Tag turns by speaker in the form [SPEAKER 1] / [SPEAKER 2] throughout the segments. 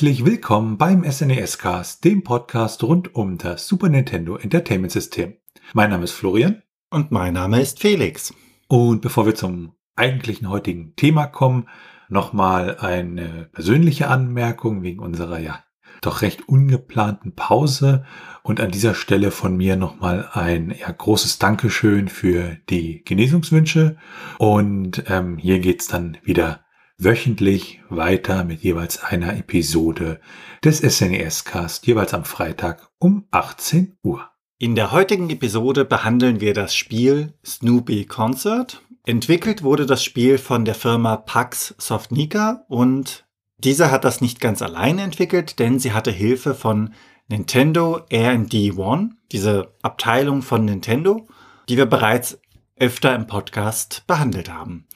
[SPEAKER 1] Herzlich willkommen beim SNES Cast, dem Podcast rund um das Super Nintendo Entertainment System. Mein Name ist Florian.
[SPEAKER 2] Und mein Name ist Felix.
[SPEAKER 1] Und bevor wir zum eigentlichen heutigen Thema kommen, nochmal eine persönliche Anmerkung wegen unserer ja doch recht ungeplanten Pause und an dieser Stelle von mir nochmal ein ja, großes Dankeschön für die Genesungswünsche und ähm, hier geht's dann wieder wöchentlich weiter mit jeweils einer Episode des SNES Cast, jeweils am Freitag um 18 Uhr.
[SPEAKER 2] In der heutigen Episode behandeln wir das Spiel Snoopy Concert. Entwickelt wurde das Spiel von der Firma Pax Softnica und diese hat das nicht ganz alleine entwickelt, denn sie hatte Hilfe von Nintendo R&D One, diese Abteilung von Nintendo, die wir bereits öfter im Podcast behandelt haben.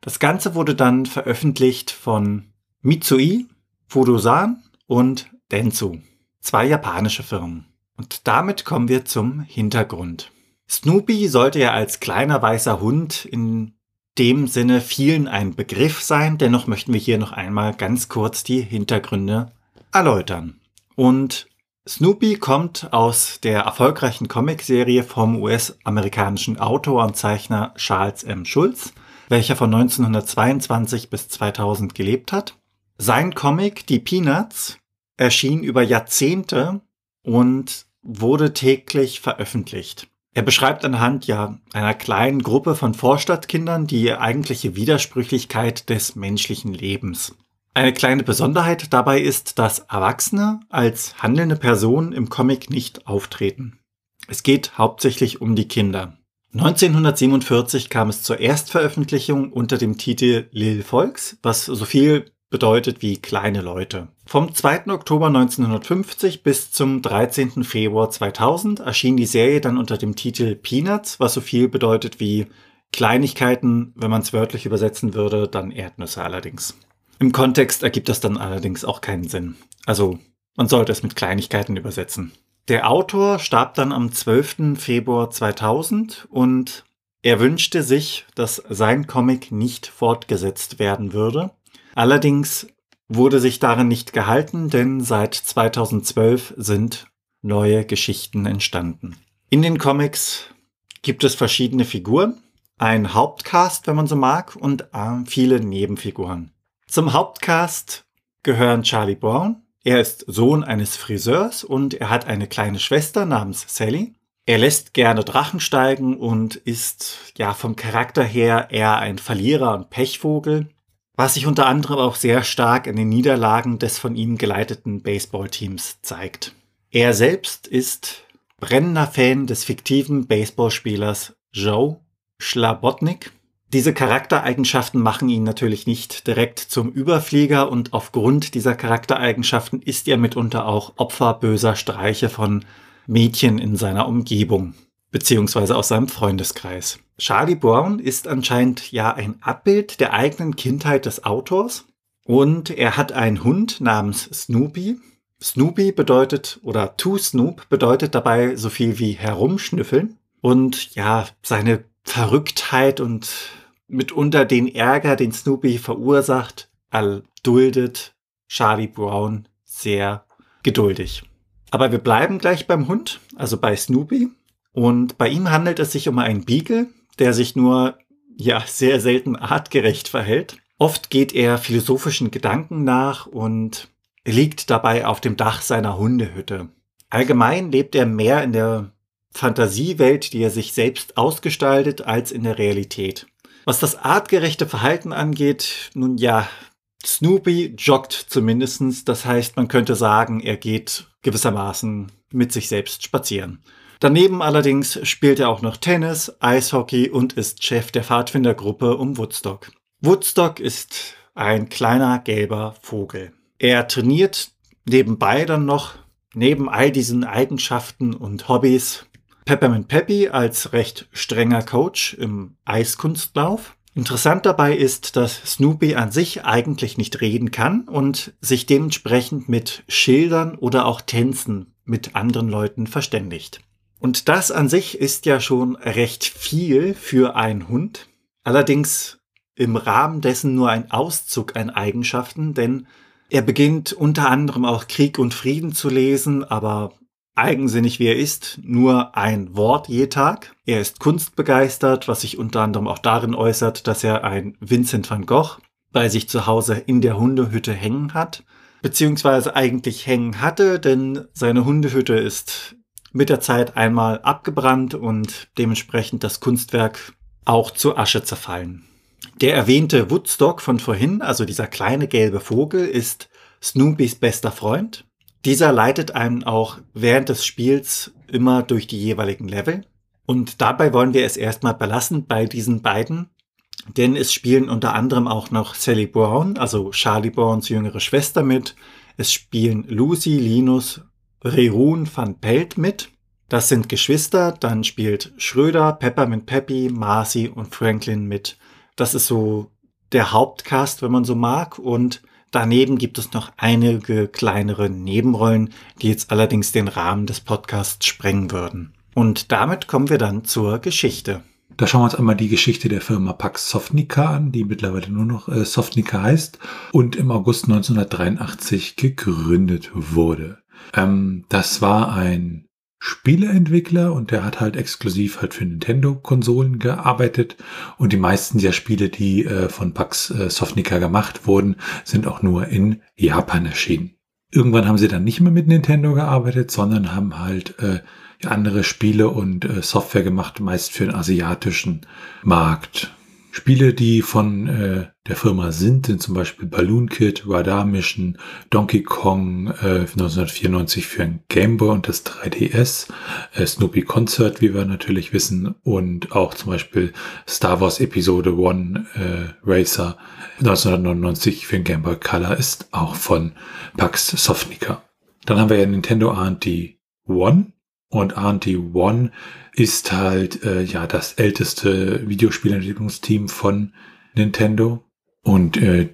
[SPEAKER 2] Das Ganze wurde dann veröffentlicht von Mitsui, Fudosan und Dentsu, zwei japanische Firmen. Und damit kommen wir zum Hintergrund. Snoopy sollte ja als kleiner weißer Hund in dem Sinne vielen ein Begriff sein, dennoch möchten wir hier noch einmal ganz kurz die Hintergründe erläutern. Und Snoopy kommt aus der erfolgreichen Comicserie vom US-amerikanischen Autor und Zeichner Charles M. Schulz, welcher von 1922 bis 2000 gelebt hat. Sein Comic Die Peanuts erschien über Jahrzehnte und wurde täglich veröffentlicht. Er beschreibt anhand ja einer kleinen Gruppe von Vorstadtkindern die eigentliche Widersprüchlichkeit des menschlichen Lebens. Eine kleine Besonderheit dabei ist, dass Erwachsene als handelnde Personen im Comic nicht auftreten. Es geht hauptsächlich um die Kinder. 1947 kam es zur Erstveröffentlichung unter dem Titel Lil Volks, was so viel bedeutet wie kleine Leute. Vom 2. Oktober 1950 bis zum 13. Februar 2000 erschien die Serie dann unter dem Titel Peanuts, was so viel bedeutet wie Kleinigkeiten, wenn man es wörtlich übersetzen würde, dann Erdnüsse allerdings. Im Kontext ergibt das dann allerdings auch keinen Sinn. Also man sollte es mit Kleinigkeiten übersetzen. Der Autor starb dann am 12. Februar 2000 und er wünschte sich, dass sein Comic nicht fortgesetzt werden würde. Allerdings wurde sich darin nicht gehalten, denn seit 2012 sind neue Geschichten entstanden. In den Comics gibt es verschiedene Figuren, ein Hauptcast, wenn man so mag, und äh, viele Nebenfiguren. Zum Hauptcast gehören Charlie Brown. Er ist Sohn eines Friseurs und er hat eine kleine Schwester namens Sally. Er lässt gerne Drachen steigen und ist ja vom Charakter her eher ein Verlierer und Pechvogel was sich unter anderem auch sehr stark in den Niederlagen des von ihm geleiteten Baseballteams zeigt. Er selbst ist brennender Fan des fiktiven Baseballspielers Joe Schlabotnik. Diese Charaktereigenschaften machen ihn natürlich nicht direkt zum Überflieger und aufgrund dieser Charaktereigenschaften ist er mitunter auch Opfer böser Streiche von Mädchen in seiner Umgebung beziehungsweise aus seinem Freundeskreis. Charlie Brown ist anscheinend ja ein Abbild der eigenen Kindheit des Autors und er hat einen Hund namens Snoopy. Snoopy bedeutet oder to Snoop bedeutet dabei so viel wie herumschnüffeln und ja, seine Verrücktheit und mitunter den Ärger, den Snoopy verursacht, erduldet Charlie Brown sehr geduldig. Aber wir bleiben gleich beim Hund, also bei Snoopy. Und bei ihm handelt es sich um einen Beagle, der sich nur ja sehr selten artgerecht verhält. Oft geht er philosophischen Gedanken nach und liegt dabei auf dem Dach seiner Hundehütte. Allgemein lebt er mehr in der Fantasiewelt, die er sich selbst ausgestaltet, als in der Realität. Was das artgerechte Verhalten angeht, nun ja, Snoopy joggt zumindestens. Das heißt, man könnte sagen, er geht gewissermaßen mit sich selbst spazieren. Daneben allerdings spielt er auch noch Tennis, Eishockey und ist Chef der Pfadfindergruppe um Woodstock. Woodstock ist ein kleiner gelber Vogel. Er trainiert nebenbei dann noch, neben all diesen Eigenschaften und Hobbys, Peppermint Peppy als recht strenger Coach im Eiskunstlauf. Interessant dabei ist, dass Snoopy an sich eigentlich nicht reden kann und sich dementsprechend mit Schildern oder auch Tänzen mit anderen Leuten verständigt. Und das an sich ist ja schon recht viel für einen Hund. Allerdings im Rahmen dessen nur ein Auszug an Eigenschaften, denn Er beginnt unter anderem auch Krieg und Frieden zu lesen, aber eigensinnig wie er ist, nur ein Wort je Tag. Er ist kunstbegeistert, was sich unter anderem auch darin äußert, dass er ein Vincent van Gogh bei sich zu Hause in der Hundehütte hängen hat, beziehungsweise eigentlich hängen hatte, denn seine Hundehütte ist mit der Zeit einmal abgebrannt und dementsprechend das Kunstwerk auch zu Asche zerfallen. Der erwähnte Woodstock von vorhin, also dieser kleine gelbe Vogel, ist Snoopys bester Freund. Dieser leitet einen auch während des Spiels immer durch die jeweiligen Level. Und dabei wollen wir es erstmal belassen bei diesen beiden, denn es spielen unter anderem auch noch Sally Brown, also Charlie Browns jüngere Schwester mit. Es spielen Lucy, Linus, Rerun van Pelt mit. Das sind Geschwister. Dann spielt Schröder, Peppermint Peppy, Marcy und Franklin mit. Das ist so der Hauptcast, wenn man so mag. Und daneben gibt es noch einige kleinere Nebenrollen, die jetzt allerdings den Rahmen des Podcasts sprengen würden. Und damit kommen wir dann zur Geschichte.
[SPEAKER 1] Da schauen wir uns einmal die Geschichte der Firma Pax Softnica an, die mittlerweile nur noch äh, Softnica heißt und im August 1983 gegründet wurde. Ähm, das war ein Spieleentwickler und der hat halt exklusiv halt für Nintendo-Konsolen gearbeitet und die meisten der Spiele, die äh, von Pax äh, Softnica gemacht wurden, sind auch nur in Japan erschienen. Irgendwann haben sie dann nicht mehr mit Nintendo gearbeitet, sondern haben halt äh, andere Spiele und äh, Software gemacht, meist für den asiatischen Markt. Spiele, die von äh, der Firma sind, sind zum Beispiel Balloon Kid, Radar Mission, Donkey Kong äh, 1994 für ein Game Boy und das 3DS, äh, Snoopy Concert, wie wir natürlich wissen, und auch zum Beispiel Star Wars Episode 1 äh, Racer 1999 für ein Game Boy Color ist auch von Pax Softnica. Dann haben wir ja Nintendo R&D One, und RT One ist halt äh, ja das älteste Videospielentwicklungsteam von Nintendo. Und äh,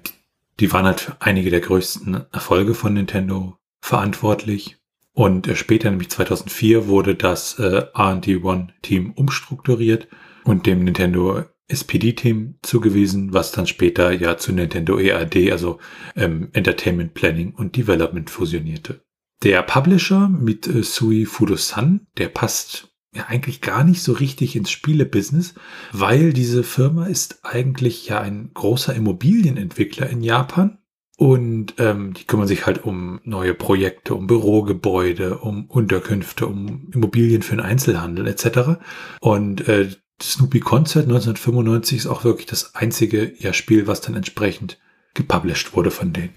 [SPEAKER 1] die waren halt für einige der größten Erfolge von Nintendo verantwortlich. Und äh, später, nämlich 2004, wurde das äh, R&D One Team umstrukturiert und dem Nintendo SPD-Team zugewiesen, was dann später ja zu Nintendo EAD, also ähm, Entertainment Planning und Development fusionierte. Der Publisher mit äh, Sui Fudosan, der passt ja eigentlich gar nicht so richtig ins Spielebusiness, weil diese Firma ist eigentlich ja ein großer Immobilienentwickler in Japan. Und ähm, die kümmern sich halt um neue Projekte, um Bürogebäude, um Unterkünfte, um Immobilien für den Einzelhandel etc. Und äh, Snoopy Concert 1995 ist auch wirklich das einzige ja, Spiel, was dann entsprechend gepublished wurde von denen.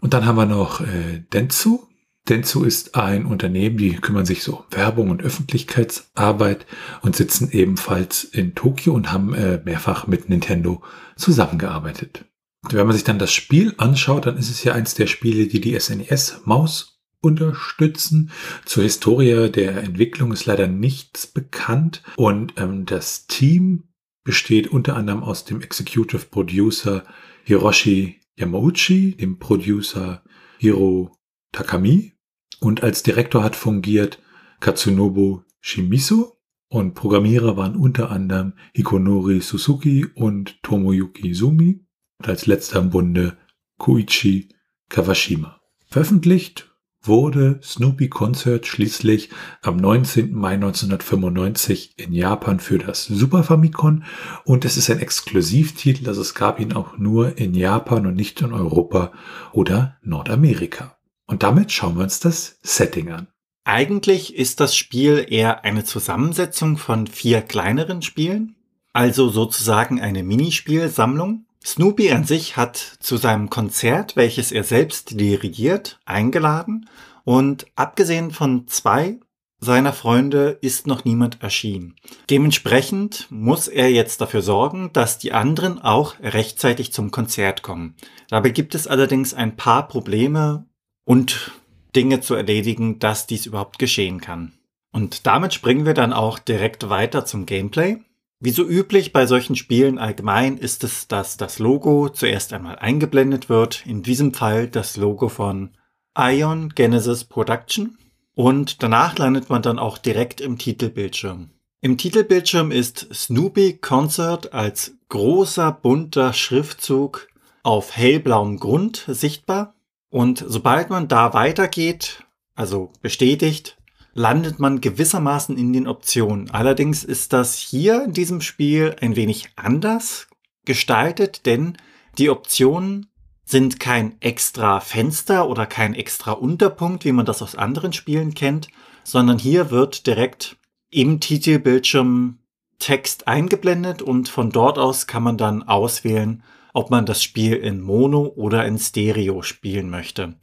[SPEAKER 1] Und dann haben wir noch äh, Dentsu, Dentsu ist ein Unternehmen, die kümmern sich so um Werbung und Öffentlichkeitsarbeit und sitzen ebenfalls in Tokio und haben äh, mehrfach mit Nintendo zusammengearbeitet. Wenn man sich dann das Spiel anschaut, dann ist es ja eins der Spiele, die die SNES-Maus unterstützen. Zur Historie der Entwicklung ist leider nichts bekannt und ähm, das Team besteht unter anderem aus dem Executive Producer Hiroshi Yamauchi, dem Producer Hiro Takami und als Direktor hat fungiert Katsunobu Shimizu und Programmierer waren unter anderem Hikonori Suzuki und Tomoyuki Sumi und als letzter im Bunde Koichi Kawashima. Veröffentlicht wurde Snoopy Concert schließlich am 19. Mai 1995 in Japan für das Super Famicom und es ist ein Exklusivtitel, also es gab ihn auch nur in Japan und nicht in Europa oder Nordamerika. Und damit schauen wir uns das Setting an.
[SPEAKER 2] Eigentlich ist das Spiel eher eine Zusammensetzung von vier kleineren Spielen, also sozusagen eine Minispielsammlung. Snoopy an sich hat zu seinem Konzert, welches er selbst dirigiert, eingeladen und abgesehen von zwei seiner Freunde ist noch niemand erschienen. Dementsprechend muss er jetzt dafür sorgen, dass die anderen auch rechtzeitig zum Konzert kommen. Dabei gibt es allerdings ein paar Probleme und Dinge zu erledigen, dass dies überhaupt geschehen kann. Und damit springen wir dann auch direkt weiter zum Gameplay. Wie so üblich bei solchen Spielen allgemein ist es, dass das Logo zuerst einmal eingeblendet wird. In diesem Fall das Logo von Ion Genesis Production. Und danach landet man dann auch direkt im Titelbildschirm. Im Titelbildschirm ist Snoopy Concert als großer bunter Schriftzug auf hellblauem Grund sichtbar. Und sobald man da weitergeht, also bestätigt, landet man gewissermaßen in den Optionen. Allerdings ist das hier in diesem Spiel ein wenig anders gestaltet, denn die Optionen sind kein extra Fenster oder kein extra Unterpunkt, wie man das aus anderen Spielen kennt, sondern hier wird direkt im Titelbildschirm Text eingeblendet und von dort aus kann man dann auswählen, ob man das Spiel in Mono oder in Stereo spielen möchte.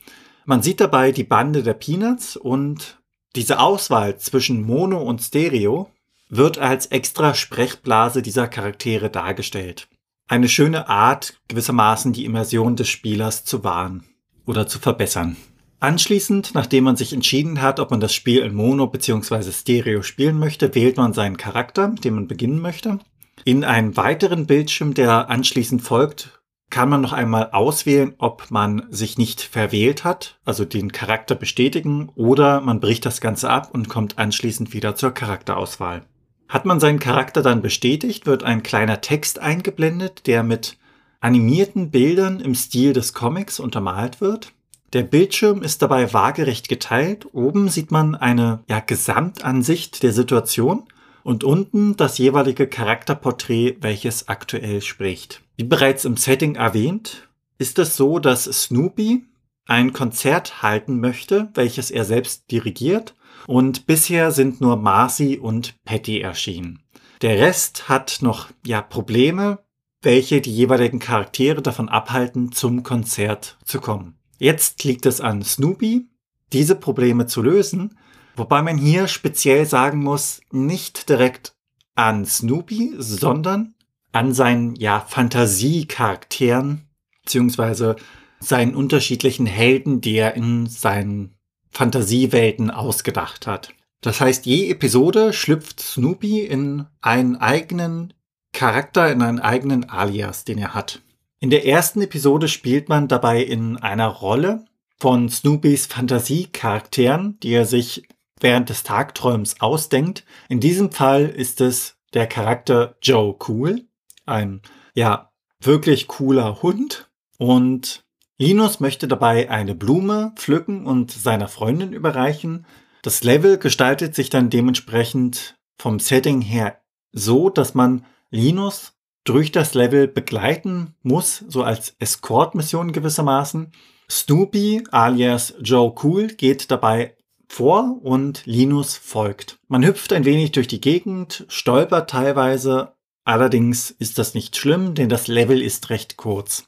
[SPEAKER 2] Man sieht dabei die Bande der Peanuts und diese Auswahl zwischen Mono und Stereo wird als extra Sprechblase dieser Charaktere dargestellt. Eine schöne Art, gewissermaßen die Immersion des Spielers zu wahren oder zu verbessern. Anschließend, nachdem man sich entschieden hat, ob man das Spiel in Mono bzw. Stereo spielen möchte, wählt man seinen Charakter, mit dem man beginnen möchte. In einem weiteren Bildschirm, der anschließend folgt, kann man noch einmal auswählen, ob man sich nicht verwählt hat, also den Charakter bestätigen, oder man bricht das Ganze ab und kommt anschließend wieder zur Charakterauswahl. Hat man seinen Charakter dann bestätigt, wird ein kleiner Text eingeblendet, der mit animierten Bildern im Stil des Comics untermalt wird. Der Bildschirm ist dabei waagerecht geteilt. Oben sieht man eine ja, Gesamtansicht der Situation und unten das jeweilige Charakterporträt, welches aktuell spricht. Wie bereits im Setting erwähnt, ist es so, dass Snoopy ein Konzert halten möchte, welches er selbst dirigiert und bisher sind nur Marcy und Patty erschienen. Der Rest hat noch ja Probleme, welche die jeweiligen Charaktere davon abhalten, zum Konzert zu kommen. Jetzt liegt es an Snoopy, diese Probleme zu lösen Wobei man hier speziell sagen muss, nicht direkt an Snoopy, sondern an seinen ja, Fantasiecharakteren, beziehungsweise seinen unterschiedlichen Helden, die er in seinen Fantasiewelten ausgedacht hat. Das heißt, je Episode schlüpft Snoopy in einen eigenen Charakter, in einen eigenen Alias, den er hat. In der ersten Episode spielt man dabei in einer Rolle von Snoopys Fantasiecharakteren, die er sich während des Tagträums ausdenkt. In diesem Fall ist es der Charakter Joe Cool, ein ja wirklich cooler Hund und Linus möchte dabei eine Blume pflücken und seiner Freundin überreichen. Das Level gestaltet sich dann dementsprechend vom Setting her so, dass man Linus durch das Level begleiten muss, so als Escort-Mission gewissermaßen. Snoopy alias Joe Cool geht dabei vor und Linus folgt. Man hüpft ein wenig durch die Gegend, stolpert teilweise, allerdings ist das nicht schlimm, denn das Level ist recht kurz.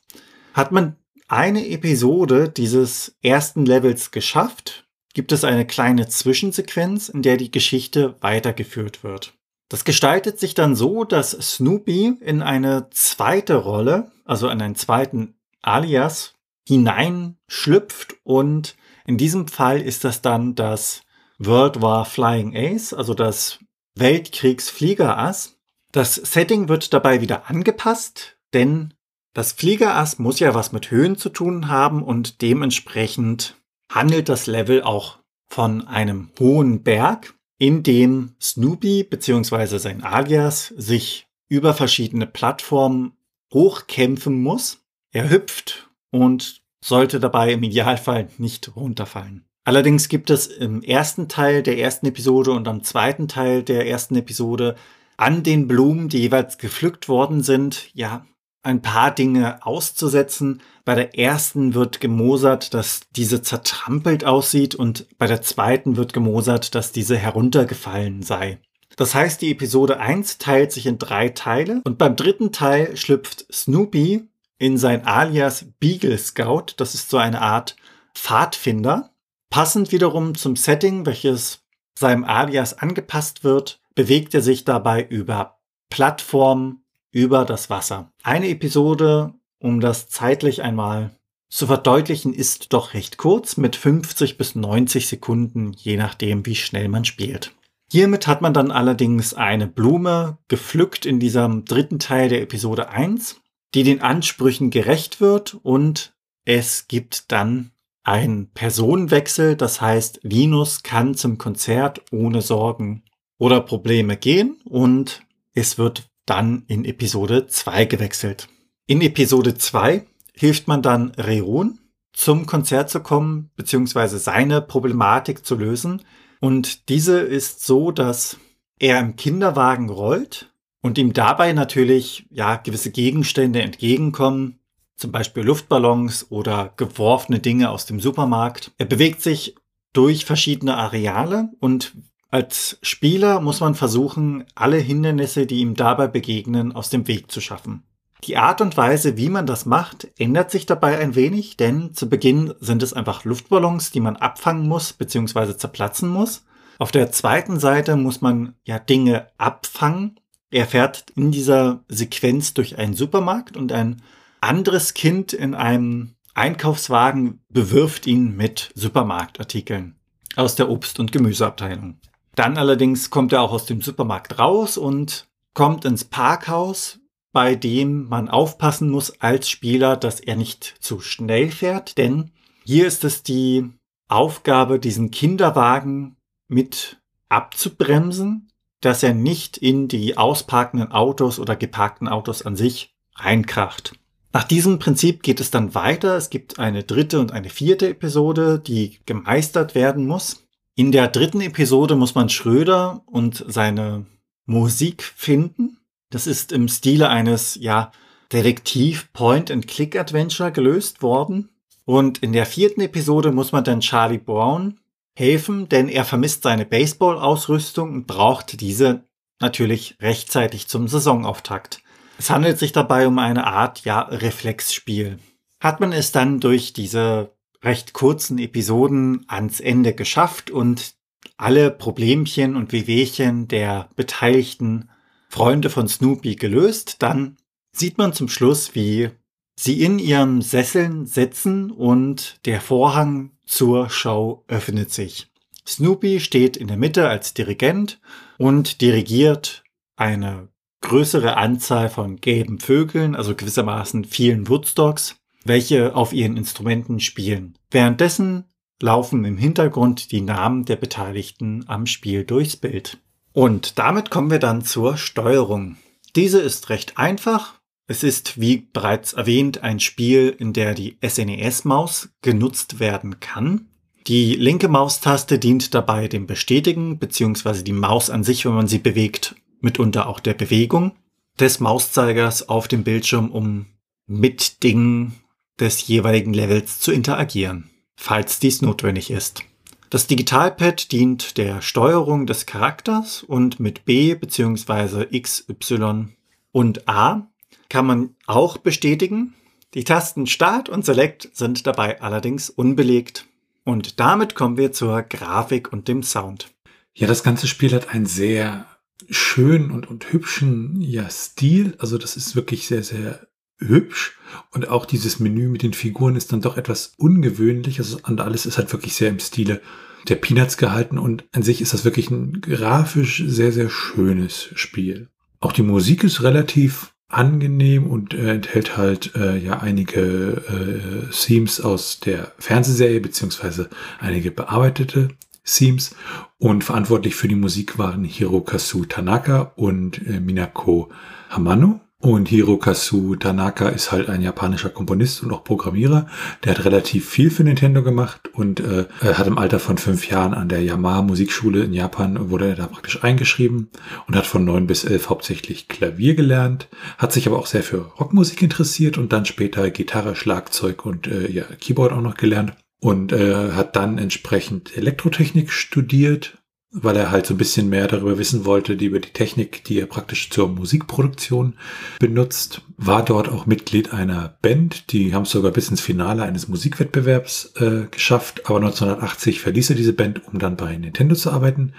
[SPEAKER 2] Hat man eine Episode dieses ersten Levels geschafft, gibt es eine kleine Zwischensequenz, in der die Geschichte weitergeführt wird. Das gestaltet sich dann so, dass Snoopy in eine zweite Rolle, also in einen zweiten Alias, hineinschlüpft und in diesem Fall ist das dann das World War Flying Ace, also das Weltkriegsfliegerass. Das Setting wird dabei wieder angepasst, denn das Fliegerass muss ja was mit Höhen zu tun haben und dementsprechend handelt das Level auch von einem hohen Berg, in dem Snoopy bzw. sein Alias sich über verschiedene Plattformen hochkämpfen muss. Er hüpft und sollte dabei im Idealfall nicht runterfallen. Allerdings gibt es im ersten Teil der ersten Episode und am zweiten Teil der ersten Episode an den Blumen, die jeweils gepflückt worden sind, ja, ein paar Dinge auszusetzen. Bei der ersten wird gemosert, dass diese zertrampelt aussieht und bei der zweiten wird gemosert, dass diese heruntergefallen sei. Das heißt, die Episode 1 teilt sich in drei Teile und beim dritten Teil schlüpft Snoopy in sein Alias Beagle Scout. Das ist so eine Art Pfadfinder. Passend wiederum zum Setting, welches seinem Alias angepasst wird, bewegt er sich dabei über Plattformen über das Wasser. Eine Episode, um das zeitlich einmal zu verdeutlichen, ist doch recht kurz mit 50 bis 90 Sekunden, je nachdem, wie schnell man spielt. Hiermit hat man dann allerdings eine Blume gepflückt in diesem dritten Teil der Episode 1 die den Ansprüchen gerecht wird und es gibt dann einen Personenwechsel, das heißt, Linus kann zum Konzert ohne Sorgen oder Probleme gehen und es wird dann in Episode 2 gewechselt. In Episode 2 hilft man dann Reon, zum Konzert zu kommen, beziehungsweise seine Problematik zu lösen. Und diese ist so, dass er im Kinderwagen rollt und ihm dabei natürlich ja gewisse Gegenstände entgegenkommen, zum Beispiel Luftballons oder geworfene Dinge aus dem Supermarkt. Er bewegt sich durch verschiedene Areale und als Spieler muss man versuchen, alle Hindernisse, die ihm dabei begegnen, aus dem Weg zu schaffen. Die Art und Weise, wie man das macht, ändert sich dabei ein wenig, denn zu Beginn sind es einfach Luftballons, die man abfangen muss bzw. zerplatzen muss. Auf der zweiten Seite muss man ja Dinge abfangen. Er fährt in dieser Sequenz durch einen Supermarkt und ein anderes Kind in einem Einkaufswagen bewirft ihn mit Supermarktartikeln aus der Obst- und Gemüseabteilung. Dann allerdings kommt er auch aus dem Supermarkt raus und kommt ins Parkhaus, bei dem man aufpassen muss als Spieler, dass er nicht zu schnell fährt, denn hier ist es die Aufgabe, diesen Kinderwagen mit abzubremsen, dass er nicht in die ausparkenden Autos oder geparkten Autos an sich reinkracht. Nach diesem Prinzip geht es dann weiter. Es gibt eine dritte und eine vierte Episode, die gemeistert werden muss. In der dritten Episode muss man Schröder und seine Musik finden. Das ist im Stile eines, ja, Detektiv Point-and-Click-Adventure gelöst worden. Und in der vierten Episode muss man dann Charlie Brown helfen, denn er vermisst seine Baseball-Ausrüstung und braucht diese natürlich rechtzeitig zum Saisonauftakt. Es handelt sich dabei um eine Art, ja, Reflexspiel. Hat man es dann durch diese recht kurzen Episoden ans Ende geschafft und alle Problemchen und Wehwehchen der beteiligten Freunde von Snoopy gelöst, dann sieht man zum Schluss, wie sie in ihren Sesseln sitzen und der Vorhang zur Show öffnet sich. Snoopy steht in der Mitte als Dirigent und dirigiert eine größere Anzahl von gelben Vögeln, also gewissermaßen vielen Woodstocks, welche auf ihren Instrumenten spielen. Währenddessen laufen im Hintergrund die Namen der Beteiligten am Spiel durchs Bild. Und damit kommen wir dann zur Steuerung. Diese ist recht einfach. Es ist, wie bereits erwähnt, ein Spiel, in der die SNES-Maus genutzt werden kann. Die linke Maustaste dient dabei dem Bestätigen, beziehungsweise die Maus an sich, wenn man sie bewegt, mitunter auch der Bewegung des Mauszeigers auf dem Bildschirm, um mit Dingen des jeweiligen Levels zu interagieren, falls dies notwendig ist. Das Digitalpad dient der Steuerung des Charakters und mit B bzw. X, Y und A kann man auch bestätigen. Die Tasten Start und Select sind dabei allerdings unbelegt. Und damit kommen wir zur Grafik und dem Sound.
[SPEAKER 1] Ja, das ganze Spiel hat einen sehr schönen und, und hübschen ja, Stil. Also das ist wirklich sehr, sehr hübsch. Und auch dieses Menü mit den Figuren ist dann doch etwas ungewöhnlich. Also alles ist halt wirklich sehr im Stile der Peanuts gehalten und an sich ist das wirklich ein grafisch sehr, sehr schönes Spiel. Auch die Musik ist relativ angenehm und äh, enthält halt äh, ja einige äh, Themes aus der Fernsehserie beziehungsweise einige bearbeitete Themes und verantwortlich für die Musik waren Hirokazu Tanaka und äh, Minako Hamano. Und Hirokazu Tanaka ist halt ein japanischer Komponist und auch Programmierer. Der hat relativ viel für Nintendo gemacht und äh, hat im Alter von fünf Jahren an der Yamaha Musikschule in Japan wurde er da praktisch eingeschrieben und hat von neun bis elf hauptsächlich Klavier gelernt, hat sich aber auch sehr für Rockmusik interessiert und dann später Gitarre, Schlagzeug und äh, ja, Keyboard auch noch gelernt und äh, hat dann entsprechend Elektrotechnik studiert weil er halt so ein bisschen mehr darüber wissen wollte, die über die Technik, die er praktisch zur Musikproduktion benutzt. War dort auch Mitglied einer Band, die haben es sogar bis ins Finale eines Musikwettbewerbs äh, geschafft, aber 1980 verließ er diese Band, um dann bei Nintendo zu arbeiten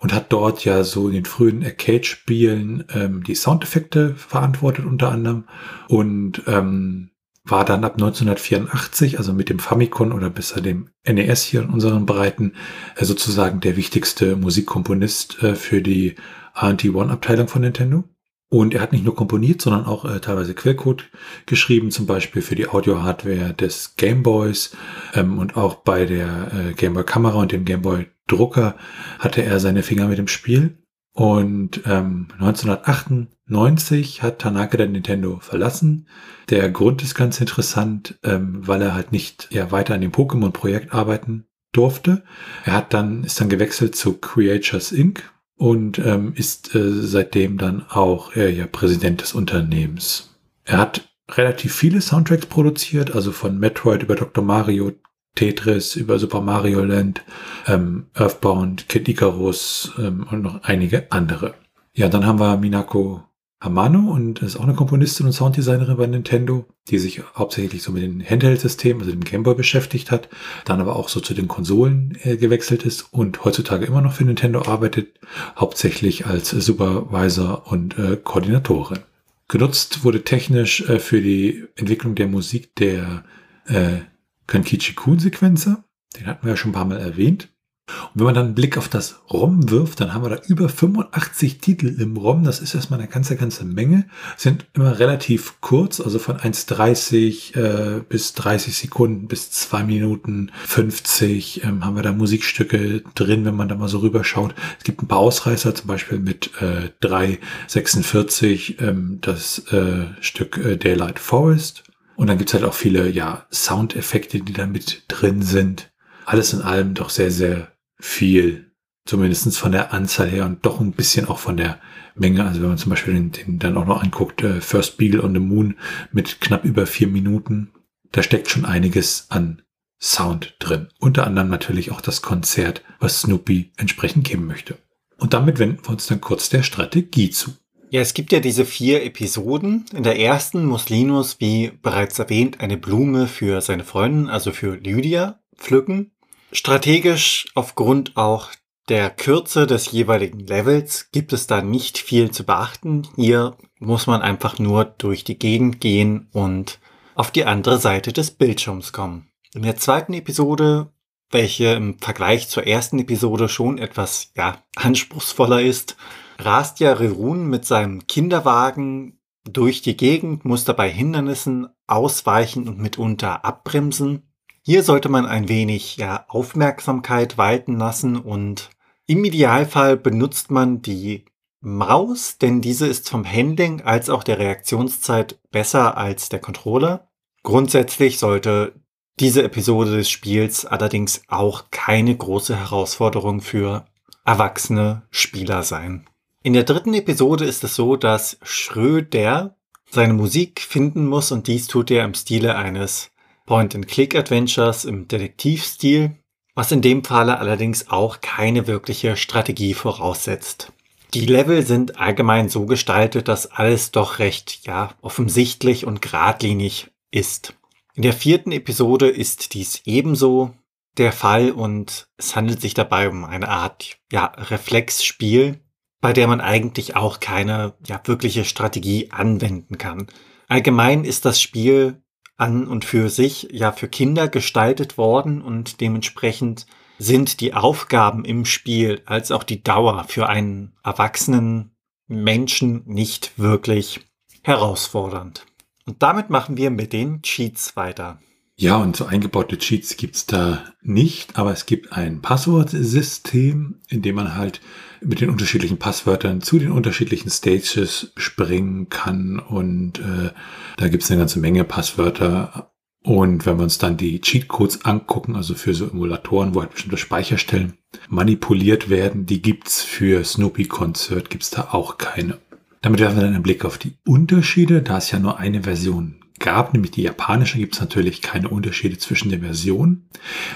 [SPEAKER 1] und hat dort ja so in den frühen Arcade-Spielen ähm, die Soundeffekte verantwortet unter anderem und ähm, war dann ab 1984, also mit dem Famicom oder besser dem NES hier in unseren Breiten, äh, sozusagen der wichtigste Musikkomponist äh, für die RT-One-Abteilung von Nintendo. Und er hat nicht nur komponiert, sondern auch äh, teilweise Quellcode geschrieben, zum Beispiel für die Audio-Hardware des Gameboys ähm, und auch bei der äh, Gameboy-Kamera und dem Gameboy-Drucker hatte er seine Finger mit dem Spiel. Und ähm, 1998 hat Tanaka dann Nintendo verlassen. Der Grund ist ganz interessant, ähm, weil er halt nicht ja, weiter an dem Pokémon-Projekt arbeiten durfte. Er hat dann, ist dann gewechselt zu Creatures Inc. und ähm, ist äh, seitdem dann auch äh, ja, Präsident des Unternehmens. Er hat relativ viele Soundtracks produziert, also von Metroid über Dr. Mario, Tetris, über Super Mario Land, ähm, Earthbound, Kid Icarus ähm, und noch einige andere. Ja, dann haben wir Minako Hamano und ist auch eine Komponistin und Sounddesignerin bei Nintendo, die sich hauptsächlich so mit den Handheld-Systemen, also dem Gameboy beschäftigt hat, dann aber auch so zu den Konsolen äh, gewechselt ist und heutzutage immer noch für Nintendo arbeitet, hauptsächlich als Supervisor und äh, Koordinatorin. Genutzt wurde technisch äh, für die Entwicklung der Musik der äh, Kankichi-Kun-Sequenzer. Den hatten wir ja schon ein paar Mal erwähnt. Und wenn man dann einen Blick auf das ROM wirft, dann haben wir da über 85 Titel im ROM. Das ist erstmal eine ganze, ganze Menge. Sind immer relativ kurz, also von 1,30 äh, bis 30 Sekunden bis 2 Minuten 50 ähm, haben wir da Musikstücke drin, wenn man da mal so rüberschaut. Es gibt ein paar Ausreißer, zum Beispiel mit äh, 3,46 ähm, das äh, Stück äh, Daylight Forest. Und dann gibt's halt auch viele, ja, Soundeffekte, die da mit drin sind. Alles in allem doch sehr, sehr viel, zumindestens von der Anzahl her und doch ein bisschen auch von der Menge. Also wenn man zum Beispiel den, den dann auch noch anguckt, äh, First Beagle on the Moon mit knapp über vier Minuten, da steckt schon einiges an Sound drin. Unter anderem natürlich auch das Konzert, was Snoopy entsprechend geben möchte. Und damit wenden wir uns dann kurz der Strategie zu.
[SPEAKER 2] Ja, es gibt ja diese vier Episoden. In der ersten muss Linus, wie bereits erwähnt, eine Blume für seine Freundin, also für Lydia, pflücken. Strategisch aufgrund auch der Kürze des jeweiligen Levels gibt es da nicht viel zu beachten. Hier muss man einfach nur durch die Gegend gehen und auf die andere Seite des Bildschirms kommen. In der zweiten Episode, welche im Vergleich zur ersten Episode schon etwas, ja, anspruchsvoller ist, rast ja Rerun mit seinem Kinderwagen durch die Gegend, muss dabei Hindernissen ausweichen und mitunter abbremsen. Hier sollte man ein wenig ja, Aufmerksamkeit walten lassen und im Idealfall benutzt man die Maus, denn diese ist vom Handling als auch der Reaktionszeit besser als der Controller. Grundsätzlich sollte diese Episode des Spiels allerdings auch keine große Herausforderung für erwachsene Spieler sein. In der dritten Episode ist es so, dass Schröder seine Musik finden muss und dies tut er im Stile eines Point-and-Click-Adventures im Detektivstil, was in dem Falle allerdings auch keine wirkliche Strategie voraussetzt. Die Level sind allgemein so gestaltet, dass alles doch recht, ja, offensichtlich und geradlinig ist. In der vierten Episode ist dies ebenso der Fall und es handelt sich dabei um eine Art, ja, Reflexspiel, bei der man eigentlich auch keine, ja, wirkliche Strategie anwenden kann. Allgemein ist das Spiel an und für sich ja für Kinder gestaltet worden und dementsprechend sind die Aufgaben im Spiel als auch die Dauer für einen erwachsenen Menschen nicht wirklich herausfordernd. Und damit machen wir mit den Cheats weiter.
[SPEAKER 1] Ja, und so eingebaute Cheats gibt's da nicht, aber es gibt ein Passwortsystem, in dem man halt mit den unterschiedlichen Passwörtern zu den unterschiedlichen Stages springen kann. Und äh, da gibt's eine ganze Menge Passwörter. Und wenn wir uns dann die Cheatcodes angucken, also für so Emulatoren, wo halt bestimmte Speicherstellen manipuliert werden, die gibt's für Snoopy Concert, gibt's da auch keine. Damit werfen wir dann einen Blick auf die Unterschiede, da es ja nur eine Version gab, nämlich die japanische, gibt es natürlich keine Unterschiede zwischen den Versionen.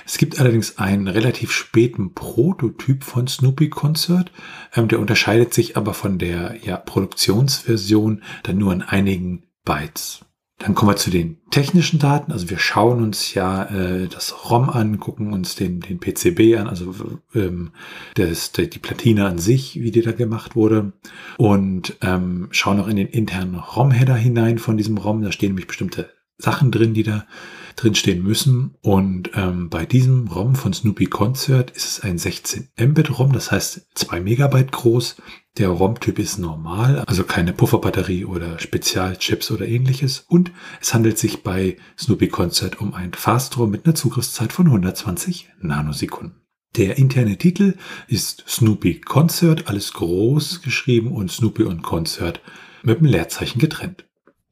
[SPEAKER 1] Es gibt allerdings einen relativ späten Prototyp von Snoopy Concert, ähm, der unterscheidet sich aber von der ja, Produktionsversion dann nur in einigen Bytes. Dann kommen wir zu den technischen Daten. Also wir schauen uns ja äh, das ROM an, gucken uns den, den PCB an, also ähm, das, die Platine an sich, wie die da gemacht wurde. Und ähm, schauen auch in den internen ROM-Header hinein von diesem ROM. Da stehen nämlich bestimmte Sachen drin, die da drin stehen müssen. Und ähm, bei diesem ROM von Snoopy Concert ist es ein 16 Mbit ROM, das heißt 2 Megabyte groß. Der ROM-Typ ist normal, also keine Pufferbatterie oder Spezialchips oder ähnliches. Und es handelt sich bei Snoopy Concert um ein Fast-ROM mit einer Zugriffszeit von 120 Nanosekunden. Der interne Titel ist Snoopy Concert, alles groß geschrieben und Snoopy und Concert mit dem Leerzeichen getrennt.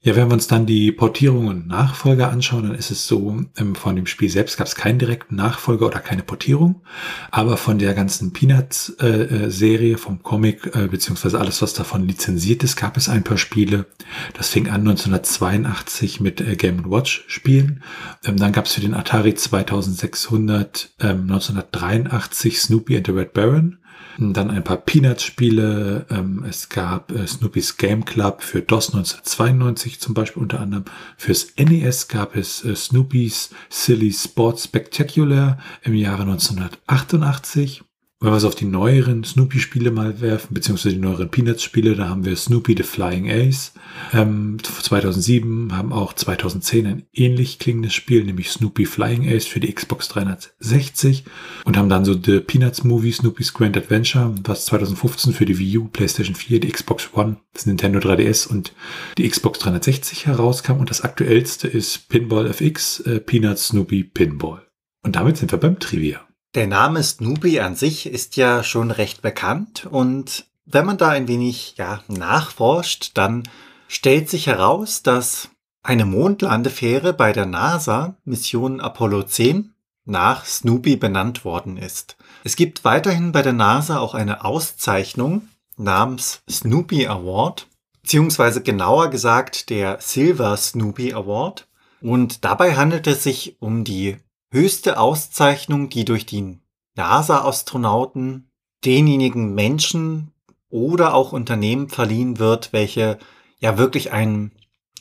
[SPEAKER 1] Ja, wenn wir uns dann die Portierung und Nachfolger anschauen, dann ist es so, ähm, von dem Spiel selbst gab es keinen direkten Nachfolger oder keine Portierung, aber von der ganzen Peanuts-Serie, vom Comic, äh, beziehungsweise alles, was davon lizenziert ist, gab es ein paar Spiele. Das fing an 1982 mit äh, Game Watch Spielen. Ähm, dann gab es für den Atari 2600 ähm, 1983 Snoopy and the Red Baron. Dann ein paar Peanuts-Spiele. Ähm, es gab äh, Snoopy's Game Club für DOS 1992 zum Beispiel unter anderem. Fürs NES gab es äh, Snoopy's Silly Sports Spectacular im Jahre 1988. Wenn wir es auf die neueren Snoopy-Spiele mal werfen, beziehungsweise die neueren Peanuts-Spiele, da haben wir Snoopy the Flying Ace. Ähm, 2007 haben auch 2010 ein ähnlich klingendes Spiel, nämlich Snoopy Flying Ace für die Xbox 360 und haben dann so The Peanuts Movie Snoopy's Grand Adventure, was 2015 für die Wii U, PlayStation 4, die Xbox One, das Nintendo 3DS und die Xbox 360 herauskam und das aktuellste ist Pinball FX, äh, Peanuts Snoopy Pinball. Und damit sind wir beim Trivia.
[SPEAKER 2] Der Name Snoopy an sich ist ja schon recht bekannt und wenn man da ein wenig ja, nachforscht, dann stellt sich heraus, dass eine Mondlandefähre bei der NASA Mission Apollo 10 nach Snoopy benannt worden ist. Es gibt weiterhin bei der NASA auch eine Auszeichnung namens Snoopy Award, beziehungsweise genauer gesagt der Silver Snoopy Award. Und dabei handelt es sich um die höchste Auszeichnung, die durch die NASA-Astronauten denjenigen Menschen oder auch Unternehmen verliehen wird, welche ja wirklich einen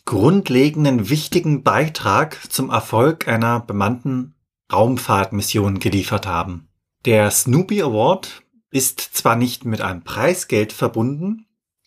[SPEAKER 2] grundlegenden, wichtigen Beitrag zum Erfolg einer bemannten Raumfahrtmission geliefert haben. Der Snoopy Award ist zwar nicht mit einem Preisgeld verbunden,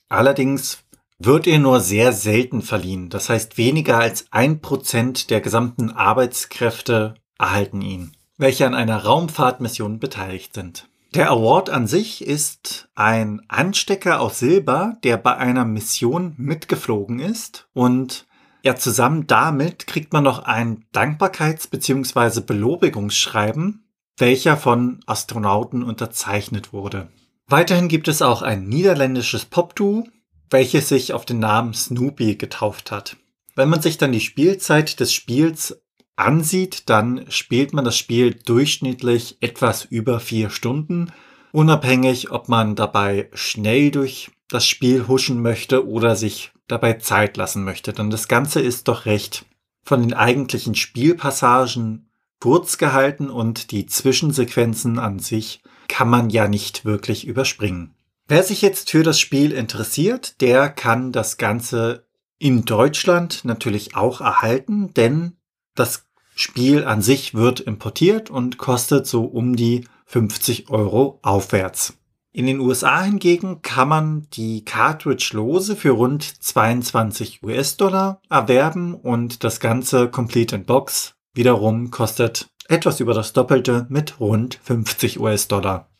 [SPEAKER 2] allerdings wird er nur sehr selten verliehen. Das heißt, weniger als ein Prozent der gesamten Arbeitskräfte erhalten ihn, welche an einer Raumfahrtmission beteiligt sind. Der Award an sich ist ein Anstecker aus Silber, der bei einer Mission mitgeflogen ist und ja, zusammen damit kriegt man noch ein Dankbarkeits- bzw. Belobigungsschreiben, welcher von Astronauten unterzeichnet wurde. Weiterhin gibt es auch ein niederländisches Popduo, welches sich auf den Namen Snoopy getauft hat. Wenn man sich dann die Spielzeit des Spiels ansieht, dann spielt man das Spiel durchschnittlich etwas über vier Stunden, unabhängig, ob man dabei schnell durch das Spiel huschen möchte oder sich dabei Zeit lassen möchte. Denn das Ganze ist doch recht von den eigentlichen Spielpassagen kurz gehalten und die Zwischensequenzen an sich kann man ja nicht wirklich überspringen. Wer sich jetzt für das Spiel interessiert, der kann das Ganze in Deutschland natürlich auch erhalten, denn das Spiel an sich wird importiert und kostet so um die 50 Euro aufwärts. In den USA hingegen kann man die Cartridge-Lose für rund 22 US-Dollar erwerben und das Ganze Complete in Box wiederum kostet etwas über das Doppelte mit rund 50 US-Dollar.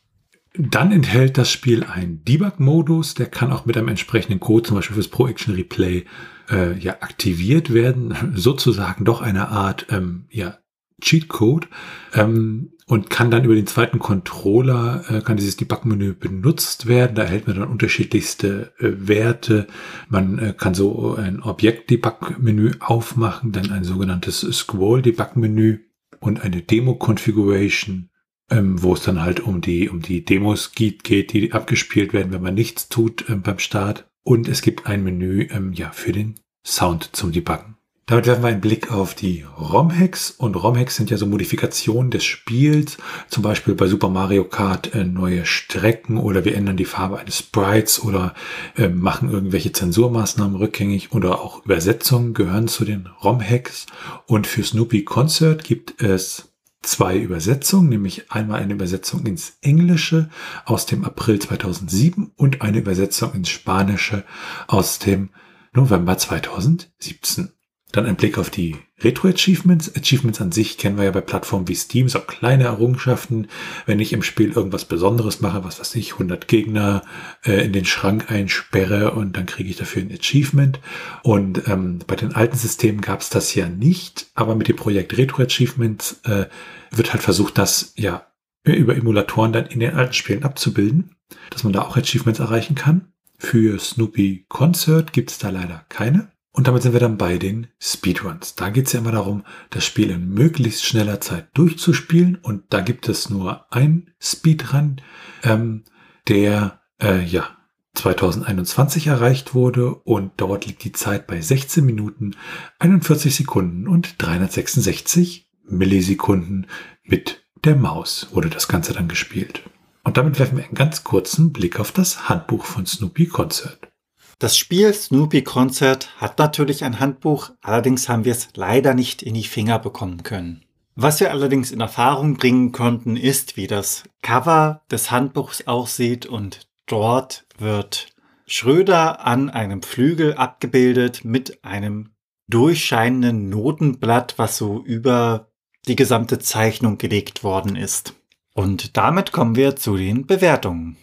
[SPEAKER 1] Dann enthält das Spiel einen Debug-Modus, der kann auch mit einem entsprechenden Code, zum Beispiel fürs Pro Action Replay, äh, ja aktiviert werden, sozusagen doch eine Art ähm, ja, Cheatcode ähm, und kann dann über den zweiten Controller äh, kann dieses Debug-Menü benutzt werden. Da erhält man dann unterschiedlichste äh, Werte. Man äh, kann so ein Objekt-Debug-Menü aufmachen, dann ein sogenanntes Scroll-Debug-Menü und eine Demo-Configuration ähm, wo es dann halt um die, um die Demos geht, geht, die abgespielt werden, wenn man nichts tut ähm, beim Start. Und es gibt ein Menü ähm, ja, für den Sound zum Debuggen. Damit werfen wir einen Blick auf die ROM-Hacks. Und ROM-Hacks sind ja so Modifikationen des Spiels. Zum Beispiel bei Super Mario Kart äh, neue Strecken oder wir ändern die Farbe eines Sprites oder äh, machen irgendwelche Zensurmaßnahmen rückgängig oder auch Übersetzungen gehören zu den ROM-Hacks. Und für Snoopy Concert gibt es zwei Übersetzungen, nämlich einmal eine Übersetzung ins Englische aus dem April 2007 und eine Übersetzung ins Spanische aus dem November 2017. Dann ein Blick auf die Retro-Achievements. Achievements an sich kennen wir ja bei Plattformen wie Steam, so kleine Errungenschaften. Wenn ich im Spiel irgendwas Besonderes mache, was weiß ich, 100 Gegner äh, in den Schrank einsperre und dann kriege ich dafür ein Achievement. Und ähm, bei den alten Systemen gab es das ja nicht, aber mit dem Projekt Retro-Achievements äh, wird halt versucht, das ja über Emulatoren dann in den alten Spielen abzubilden, dass man da auch Achievements erreichen kann. Für Snoopy Concert gibt es da leider keine. Und damit sind wir dann bei den Speedruns. Da geht es ja immer darum, das Spiel in möglichst schneller Zeit durchzuspielen. Und da gibt es nur einen Speedrun, ähm, der äh, ja 2021 erreicht wurde und dort liegt die Zeit bei 16 Minuten 41 Sekunden und 366 Millisekunden mit der Maus wurde das Ganze dann gespielt. Und damit werfen wir einen ganz kurzen Blick auf das Handbuch von Snoopy Concert.
[SPEAKER 2] Das Spiel Snoopy Concert hat natürlich ein Handbuch, allerdings haben wir es leider nicht in die Finger bekommen können. Was wir allerdings in Erfahrung bringen konnten, ist, wie das Cover des Handbuchs aussieht und dort wird Schröder an einem Flügel abgebildet mit einem durchscheinenden Notenblatt, was so über die gesamte Zeichnung gelegt worden ist. Und damit kommen wir zu den Bewertungen.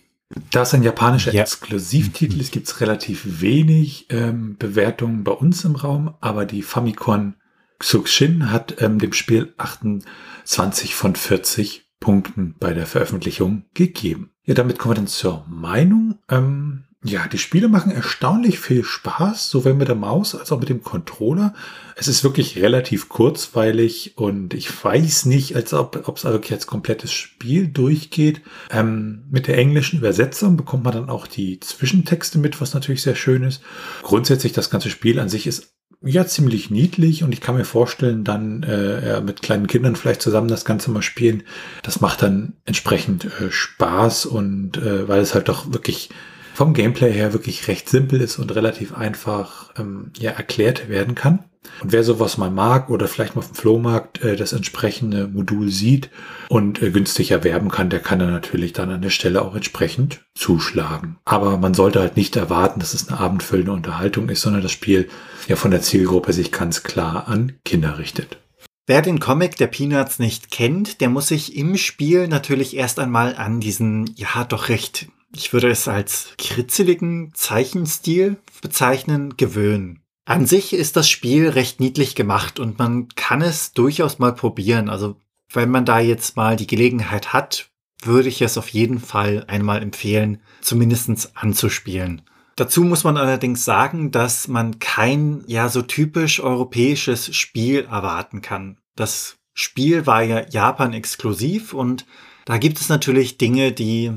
[SPEAKER 1] Da es ein japanischer ja. Exklusivtitel ist, gibt es relativ wenig ähm, Bewertungen bei uns im Raum, aber die Famicom Xuxin hat ähm, dem Spiel 28 von 40 Punkten bei der Veröffentlichung gegeben. Ja, damit kommen wir dann zur Meinung. Ähm, ja, die Spiele machen erstaunlich viel Spaß, sowohl mit der Maus als auch mit dem Controller. Es ist wirklich relativ kurzweilig und ich weiß nicht, als ob es wirklich als komplettes Spiel durchgeht. Ähm, mit der englischen Übersetzung bekommt man dann auch die Zwischentexte mit, was natürlich sehr schön ist. Grundsätzlich das ganze Spiel an sich ist ja ziemlich niedlich und ich kann mir vorstellen, dann äh, mit kleinen Kindern vielleicht zusammen das Ganze mal spielen. Das macht dann entsprechend äh, Spaß und äh, weil es halt doch wirklich vom Gameplay her wirklich recht simpel ist und relativ einfach ähm, ja, erklärt werden kann. Und wer sowas mal mag oder vielleicht mal auf dem Flohmarkt äh, das entsprechende Modul sieht und äh, günstig erwerben kann, der kann dann natürlich dann an der Stelle auch entsprechend zuschlagen. Aber man sollte halt nicht erwarten, dass es eine abendfüllende Unterhaltung ist, sondern das Spiel ja von der Zielgruppe sich ganz klar an Kinder richtet.
[SPEAKER 2] Wer den Comic der Peanuts nicht kennt, der muss sich im Spiel natürlich erst einmal an diesen, ja, doch recht ich würde es als kritzeligen Zeichenstil bezeichnen, gewöhnen. An sich ist das Spiel recht niedlich gemacht und man kann es durchaus mal probieren. Also wenn man da jetzt mal die Gelegenheit hat, würde ich es auf jeden Fall einmal empfehlen, zumindestens anzuspielen. Dazu muss man allerdings sagen, dass man kein ja so typisch europäisches Spiel erwarten kann. Das Spiel war ja Japan exklusiv und da gibt es natürlich Dinge, die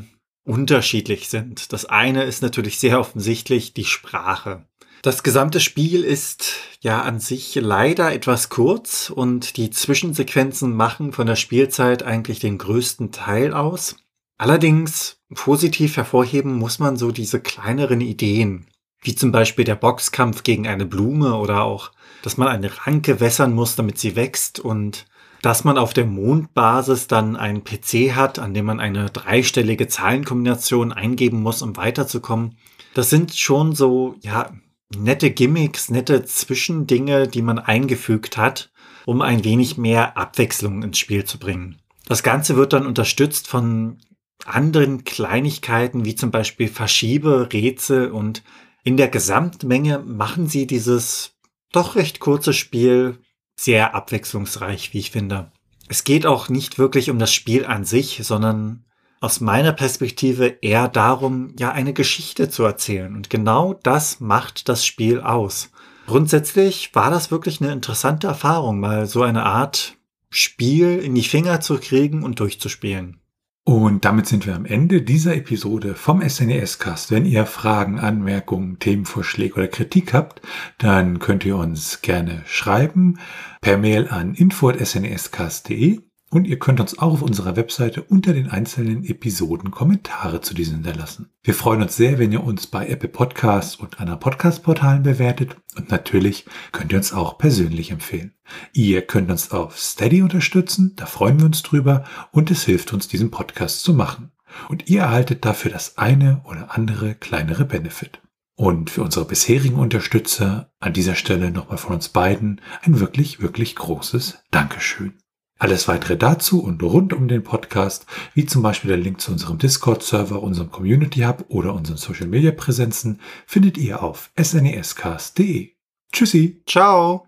[SPEAKER 2] unterschiedlich sind. Das eine ist natürlich sehr offensichtlich die Sprache. Das gesamte Spiel ist ja an sich leider etwas kurz und die Zwischensequenzen machen von der Spielzeit eigentlich den größten Teil aus. Allerdings positiv hervorheben muss man so diese kleineren Ideen, wie zum Beispiel der Boxkampf gegen eine Blume oder auch, dass man eine Ranke wässern muss, damit sie wächst und dass man auf der Mondbasis dann einen PC hat, an dem man eine dreistellige Zahlenkombination eingeben muss, um weiterzukommen. Das sind schon so, ja, nette Gimmicks, nette Zwischendinge, die man eingefügt hat, um ein wenig mehr Abwechslung ins Spiel zu bringen. Das Ganze wird dann unterstützt von anderen Kleinigkeiten, wie zum Beispiel Verschiebe, Rätsel und in der Gesamtmenge machen sie dieses doch recht kurze Spiel sehr abwechslungsreich, wie ich finde. Es geht auch nicht wirklich um das Spiel an sich, sondern aus meiner Perspektive eher darum, ja eine Geschichte zu erzählen. Und genau das macht das Spiel aus. Grundsätzlich war das wirklich eine interessante Erfahrung, mal so eine Art Spiel in die Finger zu kriegen und durchzuspielen.
[SPEAKER 1] Und damit sind wir am Ende dieser Episode vom SNES-Cast. Wenn ihr Fragen, Anmerkungen, Themenvorschläge oder Kritik habt, dann könnt ihr uns gerne schreiben per Mail an info.snescast.de und ihr könnt uns auch auf unserer Webseite unter den einzelnen Episoden Kommentare zu diesen hinterlassen. Wir freuen uns sehr, wenn ihr uns bei Apple Podcasts und anderen Podcast-Portalen bewertet und natürlich könnt ihr uns auch persönlich empfehlen. Ihr könnt uns auf Steady unterstützen, da freuen wir uns drüber und es hilft uns, diesen Podcast zu machen. Und ihr erhaltet dafür das eine oder andere kleinere Benefit. Und für unsere bisherigen Unterstützer an dieser Stelle nochmal von uns beiden ein wirklich, wirklich großes Dankeschön. Alles weitere dazu und rund um den Podcast, wie zum Beispiel der Link zu unserem Discord-Server, unserem Community Hub oder unseren Social-Media-Präsenzen, findet ihr auf snescast.de. Tschüssi.
[SPEAKER 2] Ciao.